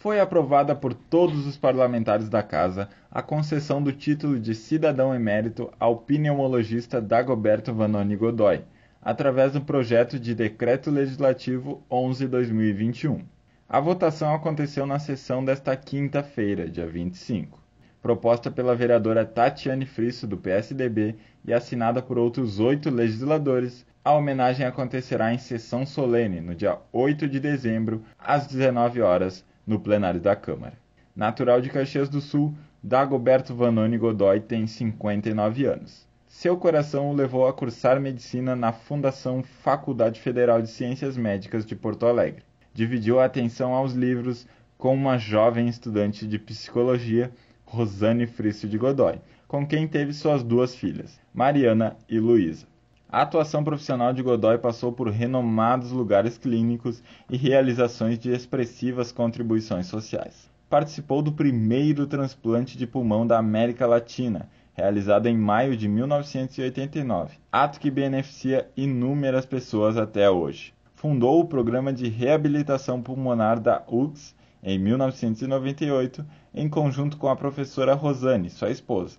foi aprovada por todos os parlamentares da Casa a concessão do título de cidadão emérito ao pneumologista Dagoberto Vanoni Godoy, através do projeto de Decreto Legislativo 11/2021. A votação aconteceu na sessão desta quinta-feira, dia 25, proposta pela vereadora Tatiane Frisso, do PSDB, e assinada por outros oito legisladores. A homenagem acontecerá em sessão solene no dia 8 de dezembro, às 19 horas, no plenário da Câmara. Natural de Caxias do Sul, Dagoberto Vanoni Godoy tem 59 anos. Seu coração o levou a cursar medicina na Fundação Faculdade Federal de Ciências Médicas de Porto Alegre. Dividiu a atenção aos livros com uma jovem estudante de psicologia, Rosane Frício de Godoy, com quem teve suas duas filhas, Mariana e Luísa. A atuação profissional de Godoy passou por renomados lugares clínicos e realizações de expressivas contribuições sociais. Participou do primeiro transplante de pulmão da América Latina, realizado em maio de 1989, ato que beneficia inúmeras pessoas até hoje. Fundou o programa de reabilitação pulmonar da UX em 1998, em conjunto com a professora Rosane, sua esposa.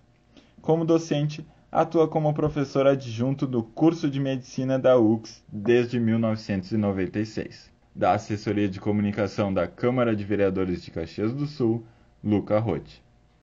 Como docente, atua como professor adjunto do curso de medicina da UX desde 1996. Da Assessoria de Comunicação da Câmara de Vereadores de Caxias do Sul, Luca Rotti.